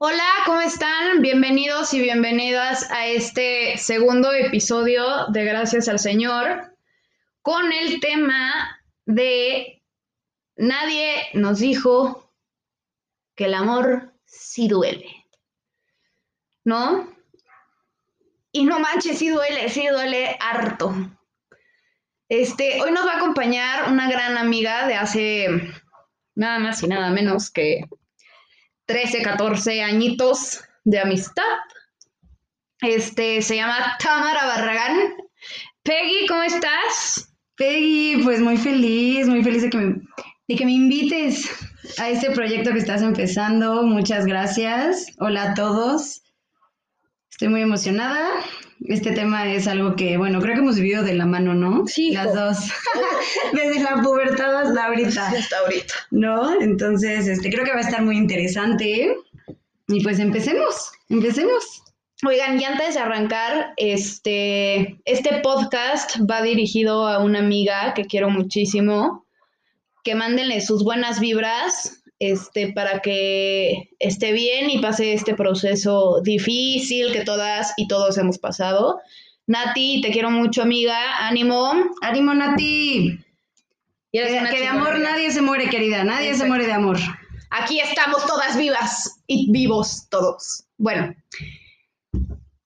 Hola, ¿cómo están? Bienvenidos y bienvenidas a este segundo episodio de Gracias al Señor con el tema de Nadie nos dijo que el amor sí duele. ¿No? Y no manches, sí duele, sí duele harto. Este, hoy nos va a acompañar una gran amiga de hace nada más y nada menos que 13, 14 añitos de amistad. Este se llama Tamara Barragán. Peggy, ¿cómo estás? Peggy, pues muy feliz, muy feliz de que me, de que me invites a este proyecto que estás empezando. Muchas gracias. Hola a todos. Estoy muy emocionada. Este tema es algo que, bueno, creo que hemos vivido de la mano, ¿no? Sí. Las dos. Desde la pubertad hasta ahorita. Hasta ahorita. ¿No? Entonces, este, creo que va a estar muy interesante. Y pues empecemos, empecemos. Oigan, y antes de arrancar, este, este podcast va dirigido a una amiga que quiero muchísimo. Que mándenle sus buenas vibras este, para que esté bien y pase este proceso difícil que todas y todos hemos pasado. Nati, te quiero mucho, amiga. Ánimo. Ánimo, Nati. Y eres Que, una que de amor nadie se muere, querida. Nadie se muere de amor. Aquí estamos todas vivas y vivos todos. Bueno,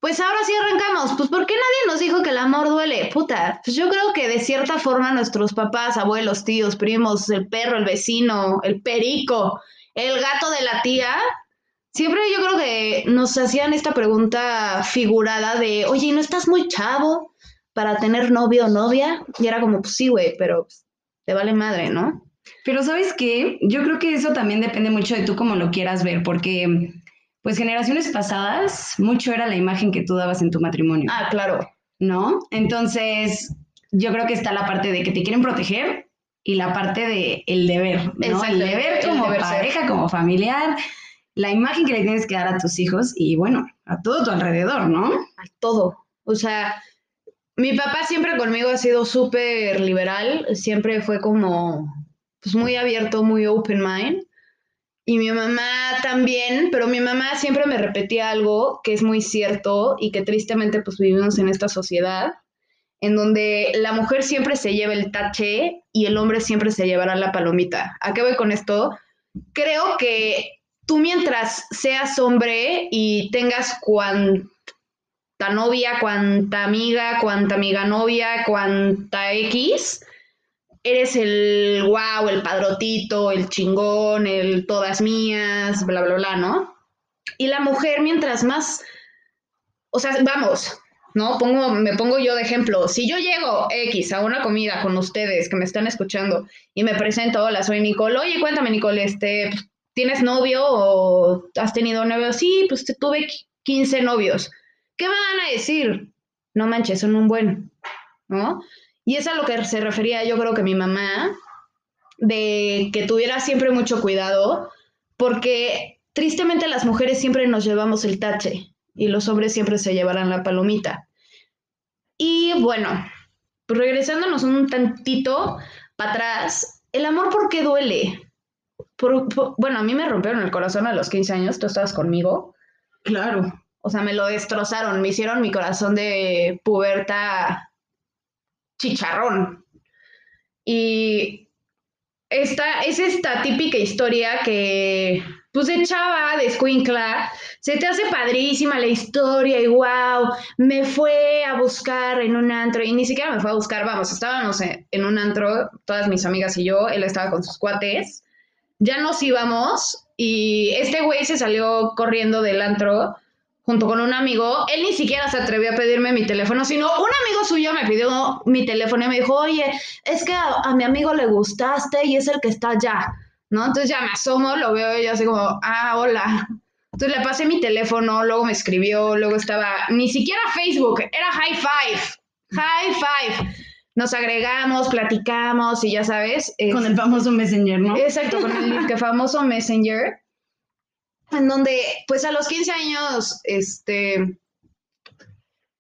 pues ahora sí arrancamos. Pues ¿por qué nadie nos dijo que el amor duele? Puta, pues yo creo que de cierta forma nuestros papás, abuelos, tíos, primos, el perro, el vecino, el perico, el gato de la tía, siempre yo creo que nos hacían esta pregunta figurada de, oye, ¿no estás muy chavo para tener novio o novia? Y era como, pues sí, güey, pero pues, te vale madre, ¿no? Pero ¿sabes qué? Yo creo que eso también depende mucho de tú cómo lo quieras ver, porque pues generaciones pasadas, mucho era la imagen que tú dabas en tu matrimonio, Ah, claro. ¿no? Entonces, yo creo que está la parte de que te quieren proteger y la parte de el deber, ¿no? Exacto, el deber el como ser. pareja, como familiar, la imagen que le tienes que dar a tus hijos y bueno, a todo tu alrededor, ¿no? a todo. O sea, mi papá siempre conmigo ha sido súper liberal, siempre fue como, pues muy abierto, muy open mind. Y mi mamá también, pero mi mamá siempre me repetía algo que es muy cierto y que tristemente pues vivimos en esta sociedad en donde la mujer siempre se lleva el tache y el hombre siempre se llevará la palomita. ¿A qué voy con esto? Creo que tú mientras seas hombre y tengas cuanta novia, cuanta amiga, cuanta amiga novia, cuanta X, eres el wow, el padrotito, el chingón, el todas mías, bla, bla, bla, ¿no? Y la mujer, mientras más, o sea, vamos, ¿no? Pongo, me pongo yo de ejemplo. Si yo llego X a una comida con ustedes que me están escuchando y me presento, hola, soy Nicole. Oye, cuéntame, Nicole, este, ¿tienes novio o has tenido novio? Sí, pues tuve 15 novios. ¿Qué me van a decir? No manches, son un buen, ¿no? Y es a lo que se refería yo creo que mi mamá, de que tuviera siempre mucho cuidado, porque tristemente las mujeres siempre nos llevamos el tache y los hombres siempre se llevarán la palomita. Y bueno, regresándonos un tantito para atrás, el amor por qué duele. Bueno, a mí me rompieron el corazón a los 15 años, tú estabas conmigo. Claro. O sea, me lo destrozaron, me hicieron mi corazón de puberta chicharrón. Y esta es esta típica historia que, pues de chava, de escuincla, se te hace padrísima la historia y wow, me fue a buscar en un antro y ni siquiera me fue a buscar, vamos, estábamos en, en un antro, todas mis amigas y yo, él estaba con sus cuates, ya nos íbamos y este güey se salió corriendo del antro junto con un amigo, él ni siquiera se atrevió a pedirme mi teléfono, sino un amigo suyo me pidió mi teléfono y me dijo, oye, es que a, a mi amigo le gustaste y es el que está allá, ¿no? Entonces ya me asomo, lo veo y yo así como, ah, hola. Entonces le pasé mi teléfono, luego me escribió, luego estaba, ni siquiera Facebook, era High Five, High Five. Nos agregamos, platicamos y ya sabes. Con el famoso Messenger, ¿no? Exacto, con el que famoso Messenger, en donde, pues a los 15 años, este,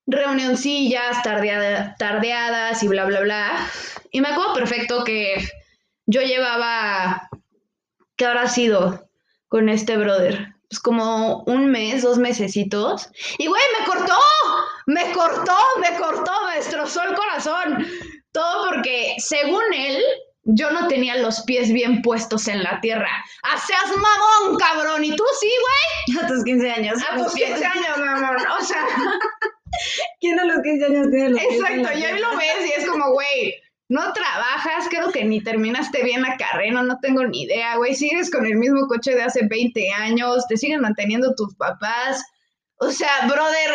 reunioncillas, tardea- tardeadas y bla, bla, bla. Y me acuerdo perfecto que yo llevaba, ¿qué habrá sido con este brother? pues como un mes, dos mesecitos. Y güey, me cortó, me cortó, me cortó, me destrozó el corazón. Todo porque, según él, yo no tenía los pies bien puestos en la tierra. ¡Hacías mamón, cabrón! ¿Y tú sí, güey? A tus 15 años. A tus 15 años, mamón. O sea, ¿quién a los 15 años tiene los pies en exacto. Y ahí tierra? lo ves y es como, güey, no trabajas, creo que ni terminaste bien la carrera, no tengo ni idea, güey. Sigues con el mismo coche de hace 20 años, te siguen manteniendo tus papás. O sea, brother,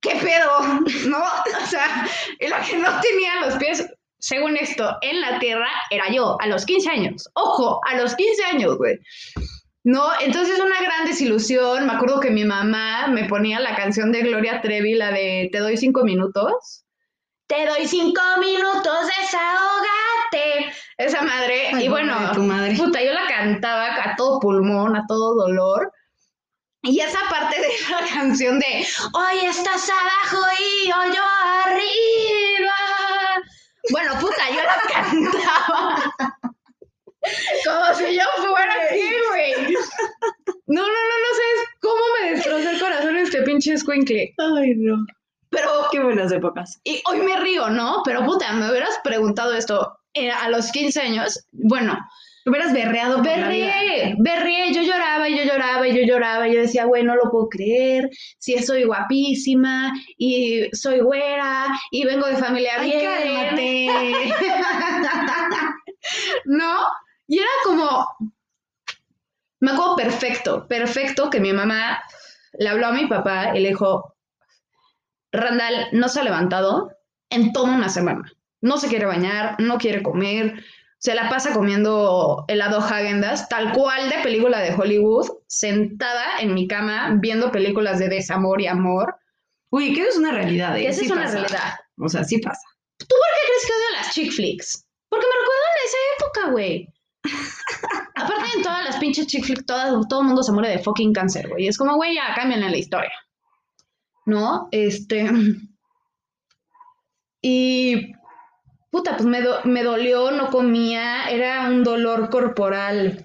¿qué pedo? ¿No? O sea, y la que no tenía los pies, según esto, en la tierra era yo, a los 15 años. Ojo, a los 15 años, güey. No, entonces una gran desilusión. Me acuerdo que mi mamá me ponía la canción de Gloria Trevi, la de Te doy cinco minutos. Te doy cinco minutos, desahógate. Esa madre. Ay, y bueno, de tu madre. puta, yo la cantaba a todo pulmón, a todo dolor. Y esa parte de la canción de Hoy estás abajo y yo, yo arriba. Bueno, puta, yo la cantaba. Como si yo fuera así, güey. No, no, no, no sabes cómo me destrozó el corazón este pinche squinkle. Ay, no. Pero, Qué buenas épocas. y hoy me río, ¿no? Pero puta, me hubieras preguntado esto eh, a los 15 años. Bueno, Hubieras berreado. Berrié, berrié, yo lloraba y yo lloraba y yo lloraba y yo decía, güey, no lo puedo creer, si soy guapísima y soy güera y vengo de familia Ay, bien. ¿No? Y era como, me acuerdo perfecto, perfecto que mi mamá le habló a mi papá y le dijo, Randall no se ha levantado en toda una semana. No se quiere bañar, no quiere comer, se la pasa comiendo helado Häagen-Dazs, tal cual de película de Hollywood, sentada en mi cama viendo películas de desamor y amor. Uy, que es una realidad, ¿eh? Esa Sí es una pasa. realidad. O sea, sí pasa. ¿Tú por qué crees que odio las chick flicks? Porque me recuerdan a esa época, güey. Aparte en todas las pinches chick flicks, todas- todo el mundo se muere de fucking cáncer, güey. Es como, güey, ya cámbienle la historia. ¿No? Este. Y. Puta, pues me, do- me dolió, no comía, era un dolor corporal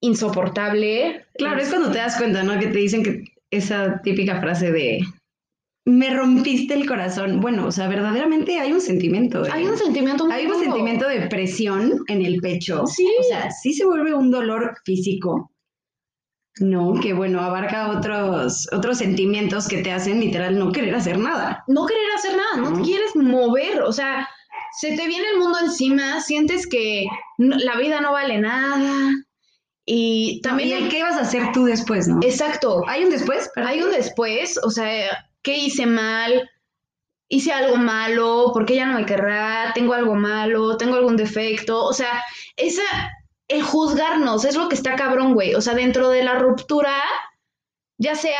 insoportable. Claro, es cuando te das cuenta, ¿no? Que te dicen que esa típica frase de me rompiste el corazón. Bueno, o sea, verdaderamente hay un sentimiento. ¿eh? Hay un sentimiento Hay un sentimiento de presión en el pecho. Sí. O sea, sí se vuelve un dolor físico. No, que bueno, abarca otros, otros sentimientos que te hacen literal no querer hacer nada. no querer hacer nada, no te No. quieres mover, o sea, se te viene el mundo encima, sientes que no- la vida no vale nada y También, ¿y qué vas a hacer tú después, no? exacto, ¿Hay un después? hay un después, o sea, ¿qué hice mal? Hice algo malo, ¿por qué ya no me querrá? Tengo algo malo, tengo algún defecto, o sea, esa el juzgarnos es lo que está cabrón, güey, o sea, dentro de la ruptura, ya sea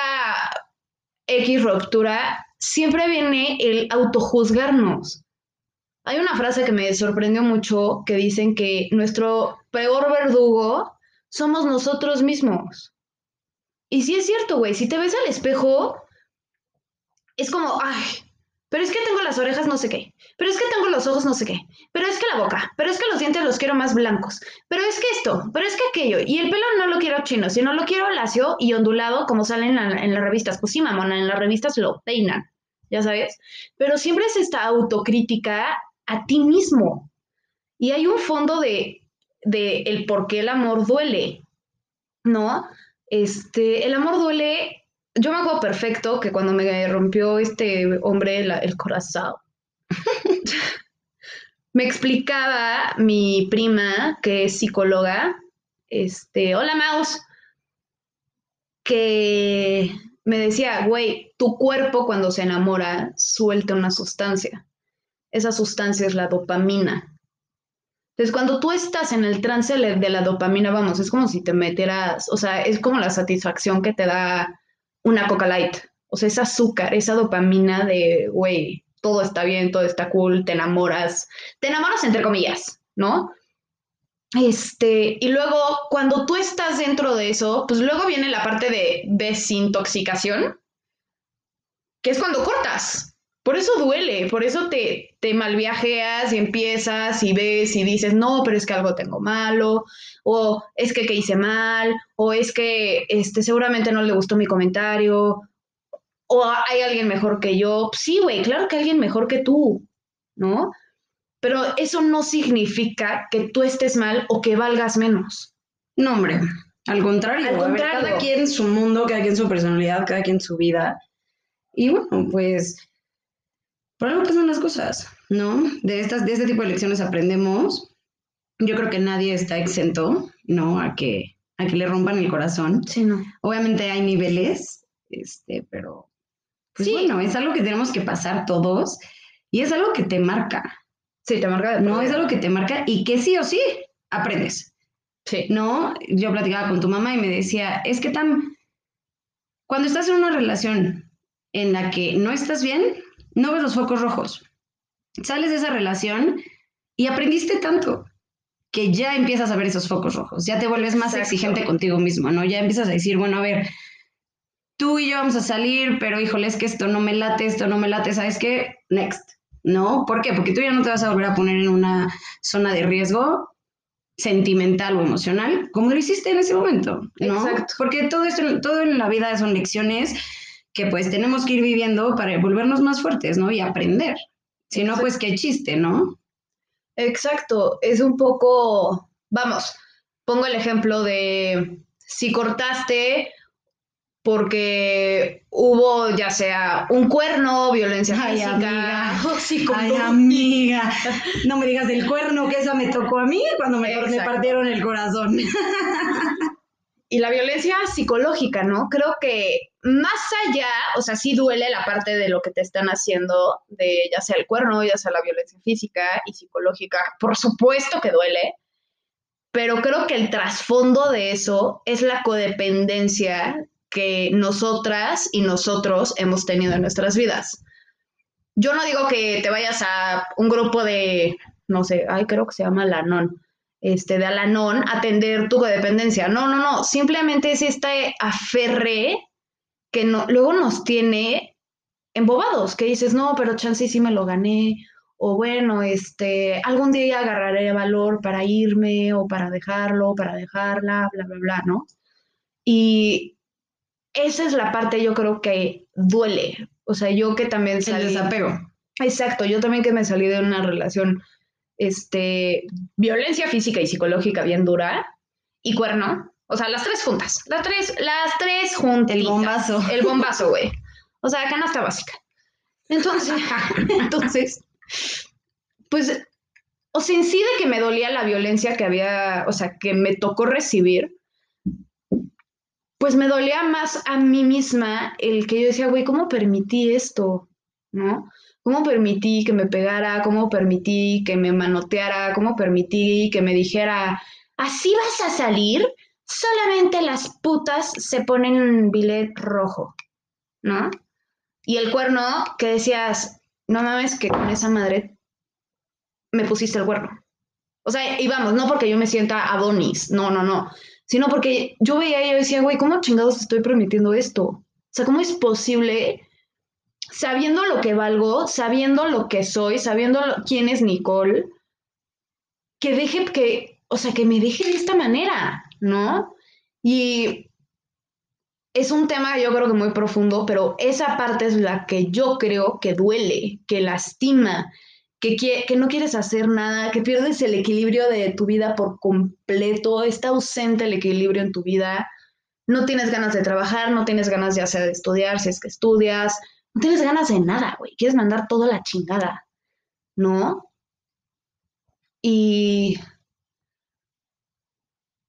X ruptura, siempre viene el autojuzgarnos. Hay una frase que me sorprendió mucho que dicen que nuestro peor verdugo somos nosotros mismos. Y sí es cierto, güey, si te ves al espejo, es como, ay, pero es que tengo las orejas no sé qué, pero es que tengo los ojos no sé qué, pero es que la boca, pero es que los dientes los quiero más blancos, pero es que esto, pero es que aquello, y el pelo no lo quiero chino, sino lo quiero lacio y ondulado como sale en, la- en las revistas. Pues sí, mamona, en las revistas lo peinan, ya sabes, pero siempre es esta autocrítica a ti mismo. Y hay un fondo de, de el por qué el amor duele, ¿no? Este, el amor duele yo me acuerdo perfecto que cuando me rompió este hombre el corazón, me explicaba mi prima, que es psicóloga, este, hola Maus, que me decía, güey, tu cuerpo cuando se enamora suelta una sustancia. Esa sustancia es la dopamina. Entonces, cuando tú estás en el trance de la dopamina, vamos, es como si te metieras, o sea, es como la satisfacción que te da una Coca Light. O sea, ese azúcar, esa dopamina de, güey, todo está bien, todo está cool, te enamoras. Te enamoras entre comillas, ¿no? Este, y luego cuando tú estás dentro de eso, pues luego viene la parte de desintoxicación, que es cuando cortas. Por eso duele, por eso te, te malviajeas y empiezas y ves y dices, no, pero es que algo tengo malo, o es que, que hice mal, o es que este, seguramente no le gustó mi comentario, o hay alguien mejor que yo. Sí, güey, claro que hay alguien mejor que tú, ¿no? Pero eso no significa que tú estés mal o que valgas menos. No, hombre, al contrario. Al ver, cada quien su mundo, cada quien su personalidad, cada quien su vida. Y bueno, pues por algo pasan las cosas, ¿no? De, estas, de este tipo de lecciones aprendemos. Yo creo que nadie está exento, ¿no? A que, a que le rompan el corazón. Sí, no. Obviamente hay niveles, este, pero pues Sí. bueno, es algo que tenemos que pasar todos y es algo que te marca, Sí, te marca ¿no? Es algo que te marca y que sí o sí aprendes. Sí. ¿no? Yo platicaba con tu mamá y me decía, es que tan, cuando estás en una relación en la que no estás bien, no ves los focos rojos. Sales de esa relación y aprendiste tanto que ya empiezas a ver esos focos rojos, ya te vuelves más Exacto. exigente contigo mismo, ¿no? Ya empiezas a decir, bueno, a ver, tú y yo vamos a salir, pero híjole, es que esto no me late, esto no me late, ¿sabes qué? Next, ¿no? ¿Por qué? Porque tú ya no te vas a volver a poner en una zona de riesgo sentimental o emocional, como lo hiciste en ese momento, ¿no? Exacto. Porque todo esto, todo en la vida son lecciones que pues tenemos que ir viviendo para volvernos más fuertes, ¿no? Y aprender. Si no, pues qué chiste, ¿no? Exacto, es un poco, vamos, pongo el ejemplo de si cortaste porque hubo ya sea un cuerno, violencia Ay, física, amiga. Ay, no me digas del cuerno, que esa me tocó a mí cuando me, me partieron el corazón. y la violencia psicológica, ¿no? Creo que más allá, o sea, sí duele la parte de lo que te están haciendo, de ya sea el cuerno, ya sea la violencia física y psicológica, por supuesto que duele, pero creo que el trasfondo de eso es la codependencia que nosotras y nosotros hemos tenido en nuestras vidas. Yo no digo que te vayas a un grupo de, no sé, ay, creo que se llama Lanón, este, de Alanón, atender tu codependencia. No, no, no, simplemente es este aferre que no, luego nos tiene embobados, que dices, no, pero chance sí me lo gané, o bueno, este, algún día agarraré valor para irme, o para dejarlo, para dejarla, bla, bla, bla, ¿no? Y esa es la parte yo creo que duele. O sea, yo que también El salí... desapego. Exacto, yo también que me salí de una relación, este, violencia física y psicológica bien dura y cuerno, o sea, las tres juntas, las tres, las tres juntas. El bombazo. El bombazo, güey. O sea, canasta básica. Entonces, entonces, pues, o sea, en sí de que me dolía la violencia que había, o sea, que me tocó recibir, pues me dolía más a mí misma el que yo decía, güey, ¿cómo permití esto? ¿No? ¿Cómo permití que me pegara? ¿Cómo permití que me manoteara? ¿Cómo permití que me dijera, así vas a salir? Solamente las putas se ponen billet rojo, ¿no? Y el cuerno que decías, no mames que con esa madre me pusiste el cuerno. O sea, y vamos, no porque yo me sienta Adonis, no, no, no, sino porque yo veía y yo decía, güey, ¿cómo chingados estoy permitiendo esto? O sea, ¿cómo es posible, sabiendo lo que valgo, sabiendo lo que soy, sabiendo quién es Nicole, que deje que, o sea, que me deje de esta manera, ¿no? Y es un tema yo creo que muy profundo, pero esa parte es la que yo creo que duele, que lastima, que, que no quieres hacer nada, que pierdes el equilibrio de tu vida por completo, está ausente el equilibrio en tu vida, no tienes ganas de trabajar, no tienes ganas ya sea de estudiar, si es que estudias, no tienes ganas de nada, güey, quieres mandar toda la chingada, ¿no? Y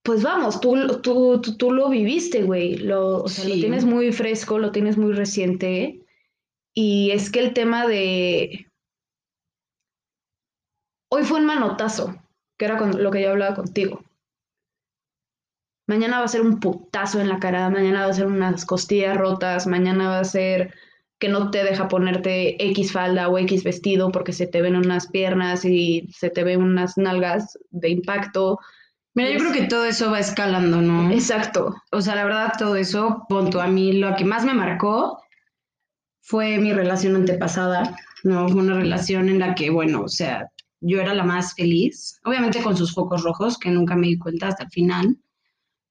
pues vamos, tú, tú, tú, tú lo viviste, güey, lo, o sea, lo tienes muy fresco, lo tienes muy reciente, y es que el tema de... Hoy fue un manotazo, que era con lo que yo hablaba contigo. Mañana va a ser un putazo en la cara, mañana va a ser unas costillas rotas, mañana va a ser que no te deja ponerte X falda o X vestido porque se te ven unas piernas y se te ven unas nalgas de impacto. Mira, yo creo que todo eso va escalando, ¿no? Exacto. O sea, la verdad, todo eso, punto a mí, lo que más me marcó fue mi relación antepasada, ¿no? Fue una relación en la que, bueno, o sea, yo era la más feliz, obviamente con sus focos rojos, que nunca me di cuenta hasta el final,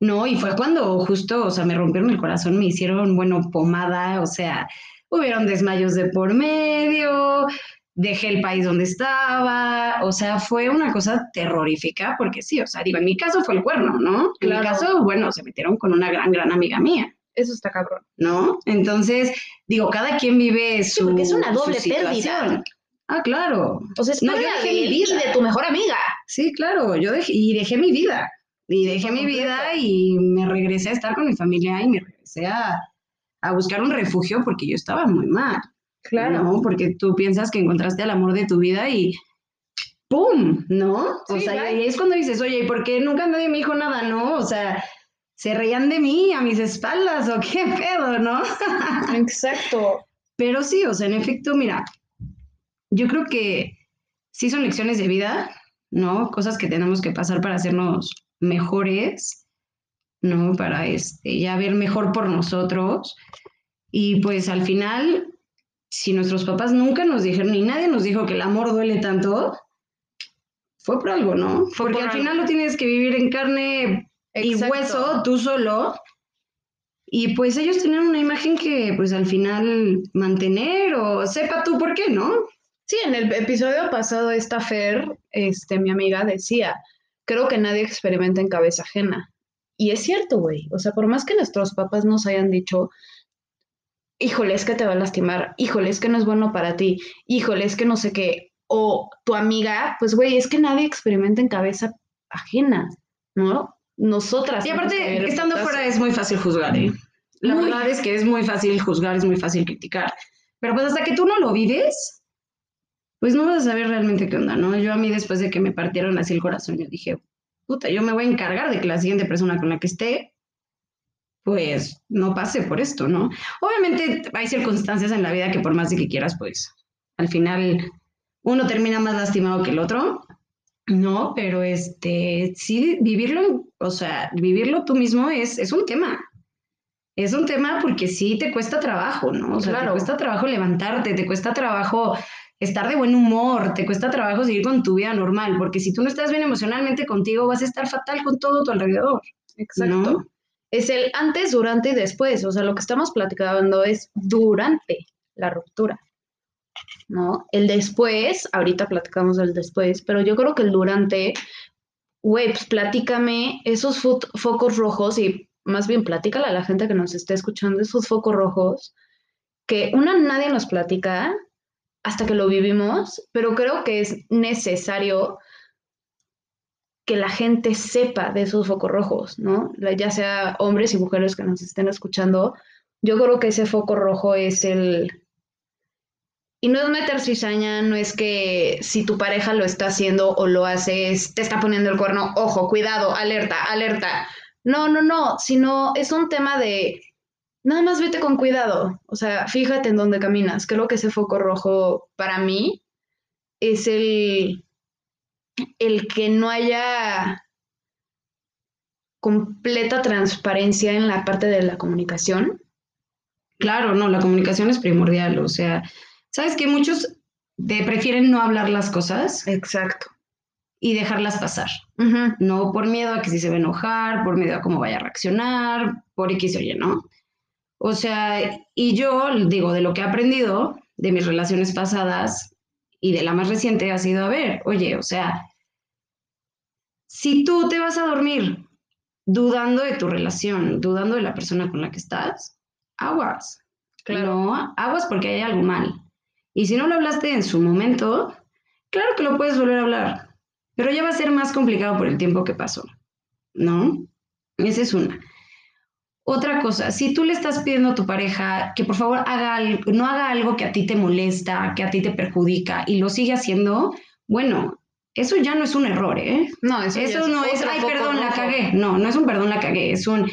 ¿no? Y fue cuando justo, o sea, me rompieron el corazón, me hicieron, bueno, pomada, o sea, hubieron desmayos de por medio, dejé el país donde estaba, o sea, fue una cosa terrorífica, porque sí, o sea, digo, en mi caso fue el cuerno, ¿no? En mi caso, bueno, se metieron con una gran, gran amiga mía. Eso está cabrón. ¿No? Entonces, digo, cada quien vive su. Sí, porque es una doble pérdida. Ah, claro. Entonces, no, yo dejé mi vida. Y de tu mejor amiga. Sí, claro, yo dejé, y dejé mi vida. Y dejé mi vida y me regresé a estar con mi familia y me regresé a, a buscar un refugio porque yo estaba muy mal. Claro. ¿no? Porque tú piensas que encontraste el amor de tu vida y ¡pum! ¿No? o sea, y es cuando dices, oye, ¿y por qué nunca nadie me dijo nada, no? O sea, se reían de mí a mis espaldas o qué pedo, ¿no? Exacto. Pero sí, o sea, en efecto, mira, yo creo que sí son lecciones de vida, ¿no? Cosas que tenemos que pasar para hacernos mejores, ¿no? Para este, ya ver mejor por nosotros. Y pues al final, si nuestros papás nunca nos dijeron, ni nadie nos dijo que el amor duele tanto, fue por algo, ¿no? Porque al final lo tienes que vivir en carne y hueso, tú solo. Y pues ellos tienen una imagen que pues al final mantener o sepa tú por qué, ¿no? Sí, en el episodio pasado esta Fer, este, mi amiga decía, creo que nadie experimenta en cabeza ajena. Y es cierto, güey. O sea, por más que nuestros papás nos hayan dicho, híjole, es que te va a lastimar, híjole, es que no es bueno para ti, híjole, es que no sé qué, o tu amiga, pues güey, es que nadie experimenta en cabeza ajena, ¿no? Nosotras. Y aparte, estando fuera es muy fácil juzgar, ¿eh? La verdad es que es muy fácil juzgar, es muy fácil criticar. Pero pues hasta que tú no lo vives, pues no vas a saber realmente qué onda, ¿no? Yo a mí después de que me partieron así el corazón, yo dije, puta, yo me voy a encargar de que la siguiente persona con la que esté pues no pase por esto, ¿no? Obviamente hay circunstancias en la vida que por más de que quieras, pues al final uno termina más lastimado que el otro, ¿no? Pero este, sí, vivirlo, o sea, vivirlo tú mismo es, es un tema. Es un tema porque sí te cuesta trabajo, ¿no? O sea, te cuesta trabajo levantarte, te cuesta trabajo estar de buen humor, te cuesta trabajo seguir con tu vida normal, porque si tú no estás bien emocionalmente contigo, vas a estar fatal con todo tu alrededor. Exacto es el antes, durante y después. O sea, lo que estamos platicando es durante la ruptura. ¿No? El después, ahorita platicamos del después, pero yo creo que el durante, güey, pues esos focos rojos y más bien platícale a la gente que nos esté escuchando esos focos rojos que una nadie nos platica hasta que lo vivimos, pero creo que es necesario que la gente sepa de esos focos rojos, ¿no? Ya sea hombres y mujeres que nos estén escuchando, yo creo que ese foco rojo es el... Y no es meter cizaña, no es que si tu pareja lo está haciendo o lo haces, te está poniendo el cuerno, ojo, cuidado, alerta, alerta. No, no, no, sino es un tema de nada más vete con cuidado. O sea, fíjate en dónde caminas. Creo que ese foco rojo para mí es el el que no haya completa transparencia en la parte de la comunicación. Claro, no, la comunicación es primordial, o sea, sabes que muchos te prefieren no hablar las cosas. Exacto. Y dejarlas pasar. No por miedo a que si se va a enojar, por miedo a cómo vaya a reaccionar, por X o Y, ¿no? O sea, y yo digo, de lo que he aprendido de mis relaciones pasadas, y de la más reciente ha sido, a ver, oye, o sea, si tú te vas a dormir dudando de tu relación, dudando de la persona con la que estás, aguas. Claro, aguas porque hay algo mal. Y si no lo hablaste en su momento, claro que lo puedes volver a hablar, pero ya va a ser más complicado por el tiempo que pasó, ¿no? Esa es una. Otra cosa, si tú le estás pidiendo a tu pareja que por favor haga algo, no haga algo que a ti te molesta, que a ti te perjudica y lo sigue haciendo, bueno, eso ya no es un error, ¿eh? No, eso, no es, ay, perdón, la cagué. No, no es un perdón, la cagué, es un,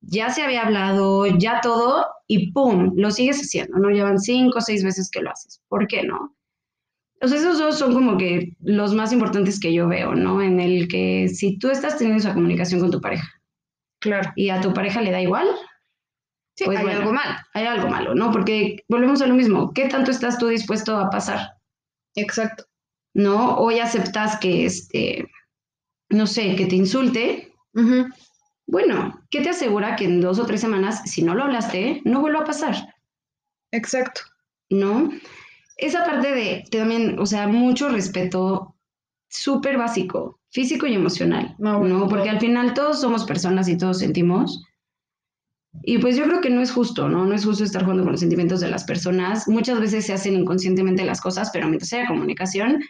ya se había hablado, ya todo, y ¡pum! Lo sigues haciendo, ¿no? Llevan cinco o seis veces que lo haces. ¿Por qué no? Entonces, esos dos son como que los más importantes que yo veo, ¿no? En el que si tú estás teniendo esa comunicación con tu pareja, Claro. ¿Y a tu pareja le da igual? Sí, pues hay bueno, algo mal. hay algo malo, ¿no? Porque volvemos a lo mismo, ¿qué tanto estás tú dispuesto a pasar? Exacto. ¿No? Hoy aceptas que, este, no sé, que te insulte. Bueno, ¿qué te asegura que en dos o tres semanas, si no lo hablaste, no vuelva a pasar? Exacto. ¿no? Esa parte de también, o sea, mucho respeto súper básico, físico y emocional, No, bueno, ¿no? Porque al final todos somos personas y todos sentimos. Y pues yo creo que no es justo, ¿no? No es justo estar jugando con los sentimientos de las personas. Muchas veces se hacen inconscientemente las cosas, pero mientras haya comunicación,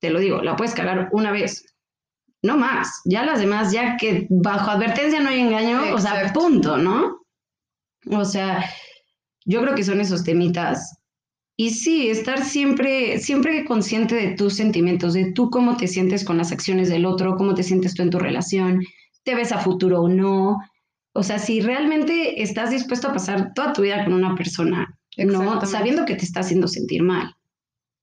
te lo digo, la puedes cagar una vez, no más. Ya las demás, ya que bajo advertencia no hay engaño, o sea, punto, ¿no? O sea, yo creo que son esos temitas. Y sí, estar siempre, siempre consciente de tus sentimientos, de tú cómo te sientes con las acciones del otro, cómo te sientes tú en tu relación, te ves a futuro o no. O sea, si realmente estás dispuesto a pasar toda tu vida con una persona, ¿no? Sabiendo que te está haciendo sentir mal,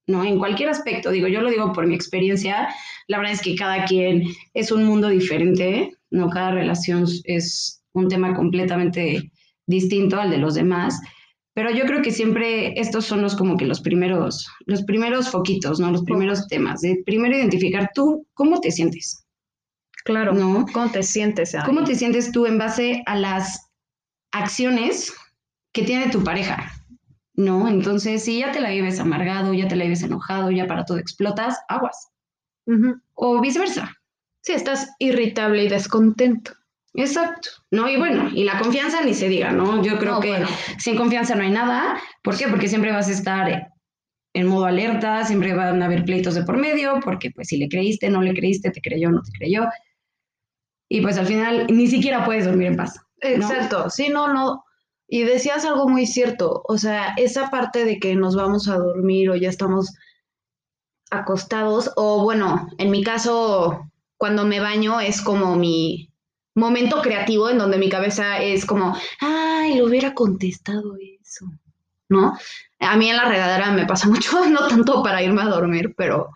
¿no? En cualquier aspecto, digo, yo lo digo por mi experiencia, la verdad es que cada quien es un mundo diferente, ¿no? Cada relación es un tema completamente distinto al de los demás. Pero yo creo que siempre estos son los como que los primeros, los primeros foquitos, ¿no? Los primeros temas. De primero identificar tú cómo te sientes, Claro. ¿no? ¿Cómo te sientes? ahí? ¿Cómo te sientes tú en base a las acciones que tiene tu pareja? ¿No? Entonces, si ya te la vives amargado, ya te la vives enojado, ya para todo explotas, aguas. O viceversa. Sí, estás irritable y descontento. Exacto. ¿No? Y bueno, y la confianza ni se diga, ¿no? Yo creo No, que bueno. sin confianza no hay nada. ¿Por qué? Porque siempre vas a estar en modo alerta, siempre van a haber pleitos de por medio, porque pues si le creíste, no le creíste, te creyó, no te creyó. Y pues al final ni siquiera puedes dormir en paz. Exacto, sí, no, no. Y decías algo muy cierto, o sea, esa parte de que nos vamos a dormir o ya estamos acostados, o bueno, en mi caso, cuando me baño es como mi momento creativo en donde mi cabeza es como, ay, le hubiera contestado eso, ¿no? A mí en la regadera me pasa mucho, no tanto para irme a dormir, pero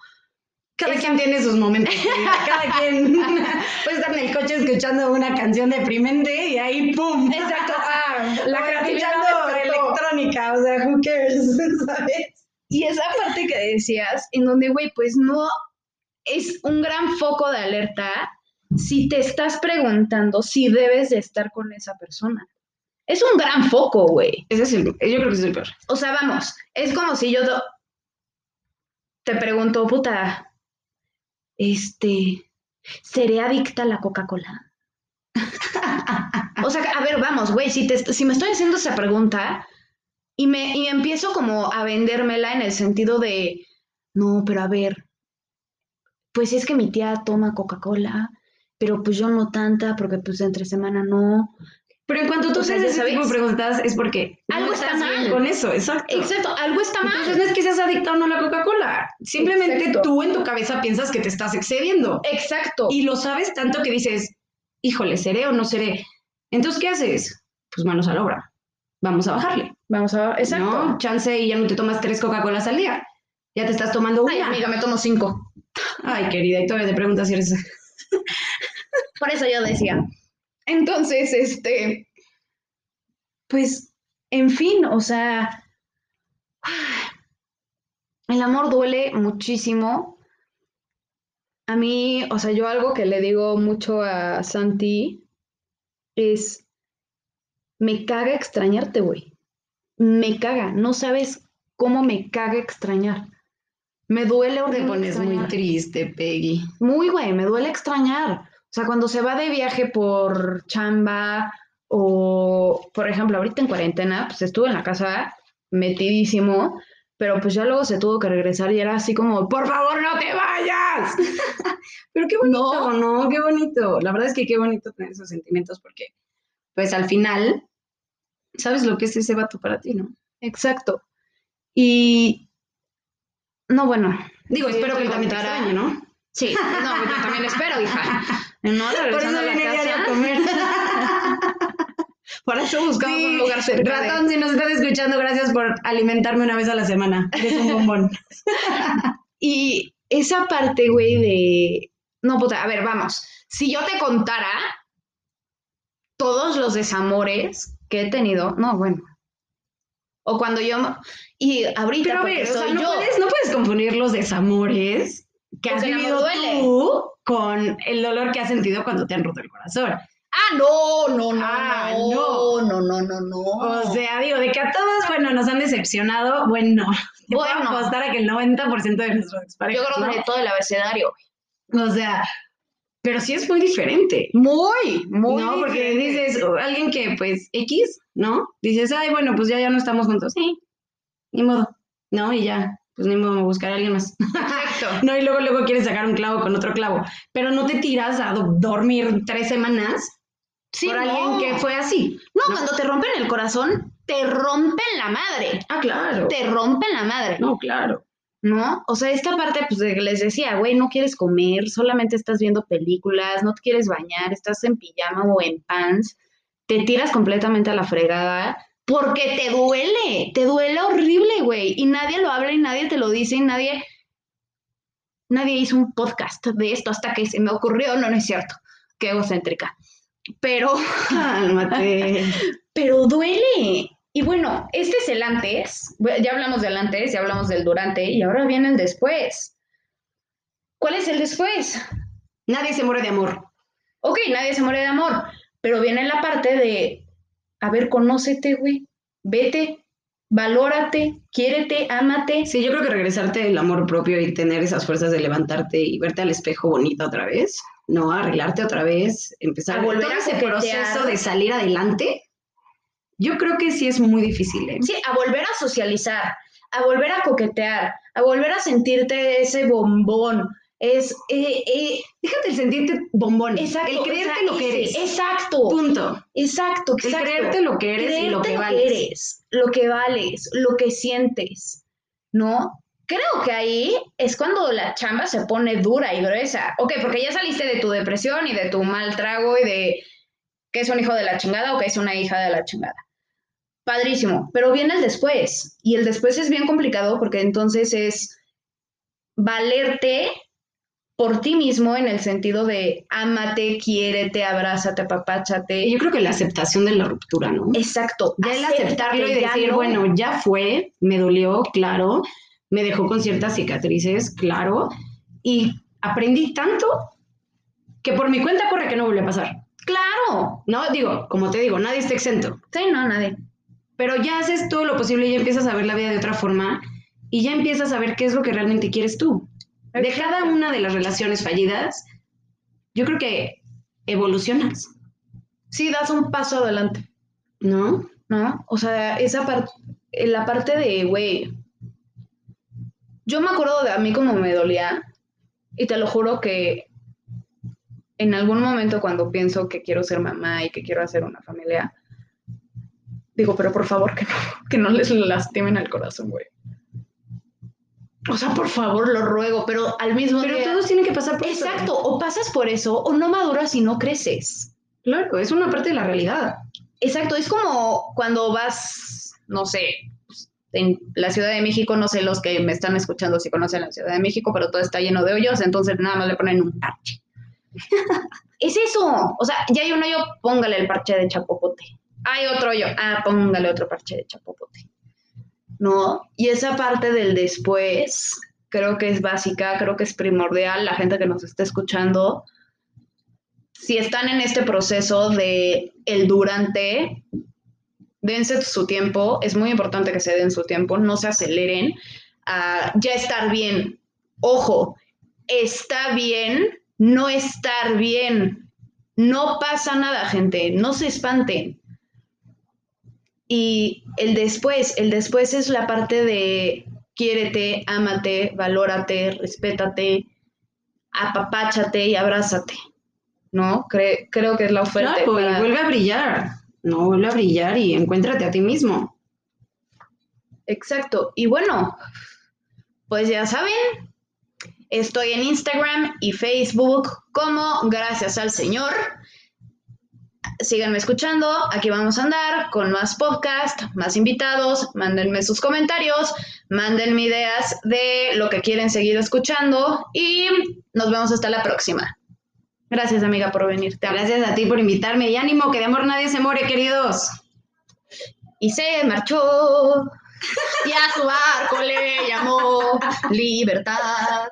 Cada quien tiene sus momentos. Cada quien puede estar en el coche escuchando una canción deprimente y ahí ¡pum! Exacto, ah, La la escuchando electrónica, o sea, who cares, ¿sabes? Y esa parte que decías, en donde, güey, pues no es un gran foco de alerta si te estás preguntando si debes de estar con esa persona. Es un gran foco, güey. Ese es el, yo creo que es el peor. O sea, vamos, es como si yo te pregunto, puta, este, ¿seré adicta a la Coca-Cola? O sea, a ver, vamos, güey, si, te, si me estoy haciendo esa pregunta y me, y empiezo como a vendérmela en el sentido de, no, pero a ver, pues es que mi tía toma Coca-Cola, pero pues yo no tanta, porque pues entre semana no. Pero en cuanto tú haces ese tipo de sabes. preguntas es porque Algo no está mal. con eso, exacto. Exacto, algo está mal. Entonces no es que seas adicto o no a la Coca-Cola. Simplemente Exacto. tú en tu cabeza piensas que te estás excediendo. Exacto. Y lo sabes tanto que dices, híjole, ¿seré o no seré? Entonces, ¿qué haces? Pues manos a la obra. Vamos a bajarle. Vamos a exacto. ¿no? Chance y ya no te tomas tres Coca-Colas al día. Ya te estás tomando una. Ay, amiga, me tomo cinco. Ay, querida, y todavía te preguntas si eres... Por eso yo decía. Entonces, este, pues, en fin, o sea, el amor duele muchísimo. A mí, o sea, yo algo que le digo mucho a Santi es, me caga extrañarte, güey. Me caga, no sabes cómo me caga extrañar. Me duele Te pones muy triste, Peggy. Muy, güey, me duele extrañar. O sea, cuando se va de viaje por chamba o, por ejemplo, ahorita en cuarentena, pues estuve en la casa metidísimo, pero pues ya luego se tuvo que regresar y era así como, por favor, no te vayas. Pero qué bonito, ¿no? Qué bonito. La verdad es que qué bonito tener esos sentimientos porque, pues al final, sabes lo que es ese vato para ti, ¿no? Exacto. Y, no, bueno. Digo, Sí, espero que él también te extrañe, ¿no? Sí, no, yo también espero, hija. No, Por eso viene diario a comer. Por eso buscamos Sí, un lugar cerca de- Ratón, si nos estás escuchando, gracias por alimentarme una vez a la semana. Eres un bombón. Y esa parte, güey, de. No, puta, a ver, vamos. Si yo te contara todos los desamores que he tenido, no, bueno. O cuando yo, y ahorita, Pero a porque ver, o sea, soy no yo. puedes, no puedes confundir los desamores que has vivido tú con el dolor que has sentido cuando te han roto el corazón. Ah, no, no, no, Ah, no, no, no, no, no. O sea, digo, de que a todos, bueno, nos han decepcionado, bueno, te puedo Bueno. apostar a que el 90% de nuestros yo creo que de todo el abecedario. O sea, pero sí es muy diferente. Muy, muy. no, porque dices, alguien que, pues, X, ¿no? Dices, ay, bueno, pues ya, ya no estamos juntos. Sí, ni modo, ¿no? Y ya, pues ni modo, me buscaré a alguien más. Exacto. no, y luego, luego quieres sacar un clavo con otro clavo. Pero no te tiras a do- dormir tres semanas Sí, por no. alguien que fue así. No, cuando te rompen el corazón, te rompen la madre. Ah, claro. Te rompen la madre. No, claro. ¿No? O sea, esta parte, pues, de que les decía, güey, no quieres comer, solamente estás viendo películas, no te quieres bañar, estás en pijama o en pants, te tiras completamente a la fregada porque te duele, te duele horrible, güey, y nadie lo habla y nadie te lo dice y nadie, nadie hizo un podcast de esto hasta que se me ocurrió, no, no es cierto, qué egocéntrica, pero, Cálmate. pero duele. Y bueno, este es el antes, ya hablamos del antes, ya hablamos del durante y ahora viene el después. ¿Cuál es el después? Nadie se muere de amor. Ok, nadie se muere de amor, pero viene la parte de, a ver, conócete, güey, vete, valórate, quiérete, ámate. Sí, yo creo que regresarte el amor propio y tener esas fuerzas de levantarte y verte al espejo bonita otra vez, no arreglarte otra vez, empezar A volver todo a ese proceso de salir adelante. Yo creo que sí es muy difícil. ¿eh? Sí, a volver a socializar, a volver a coquetear, a volver a sentirte ese bombón. Es, eh, eh, Déjate el sentirte bombón, exacto. el creerte o sea, lo que eres. Exacto. Punto. Exacto, El exacto. creerte lo que eres y lo Creerte que vales. eres, lo que vales, lo que sientes, ¿no? Creo que ahí es cuando la chamba se pone dura y gruesa. Ok, porque ya saliste de tu depresión y de tu mal trago y de que es un hijo de la chingada o que es una hija de la chingada. Padrísimo, pero viene el después. Y el después es bien complicado porque entonces es valerte por ti mismo en el sentido de ámate, quiérete, abrázate, apapáchate. Yo creo que la aceptación de la ruptura, ¿no? Exacto. Ya el aceptarlo y decir, no. bueno, ya fue, me dolió, claro, me dejó con ciertas cicatrices, claro, y aprendí tanto que por mi cuenta corre que no vuelve a pasar. Claro. No, digo, como te digo, nadie está exento, Sí, no, nadie. pero ya haces todo lo posible y ya empiezas a ver la vida de otra forma y ya empiezas a ver qué es lo que realmente quieres tú. De cada una de las relaciones fallidas, yo creo que evolucionas, Sí, das un paso adelante, ¿no? ¿no? O sea, esa parte, la parte de, güey, yo me acuerdo de a mí como me dolía y te lo juro que en algún momento cuando pienso que quiero ser mamá y que quiero hacer una familia, digo, pero por favor que no, que no les lastimen el corazón, güey. O sea, por favor, lo ruego, pero al mismo Pero tiempo... todos tienen que pasar por eso. Exacto, o pasas por eso o no maduras y no creces. Claro, es una parte de la realidad. Exacto, es como cuando vas, no sé, en la Ciudad de México, no sé los que me están escuchando si conocen la Ciudad de México, pero todo está lleno de hoyos, entonces nada más le ponen un parche. es eso, o sea, ya hay un hoyo, póngale el parche de chapopote. Hay otro hoyo, ah, póngale otro parche de chapopote. ¿No? Y esa parte del después, creo que es básica, creo que es primordial, la gente que nos está escuchando, si están en este proceso de el durante, dense su tiempo, es muy importante que se den su tiempo, no se aceleren a ya estar bien. Ojo, está bien no estar bien. No pasa nada, gente, no se espanten. Y el después, el después es la parte de quiérete, ámate, valórate, respétate, apapáchate y abrázate. ¿no? Cre- creo que es la oferta. Para- vuelve a brillar. No, vuelve a brillar y encuéntrate a ti mismo. Exacto. Y bueno, pues ya saben, estoy en Instagram y Facebook como Gracias al Señor. Síganme escuchando, aquí vamos a andar con más podcast, más invitados, mándenme sus comentarios, mándenme ideas de lo que quieren seguir escuchando y nos vemos hasta la próxima. Gracias, amiga, por venir. Gracias a ti por invitarme y ánimo, que de amor nadie se muere, queridos. Y se marchó. Y a su barco le llamó libertad.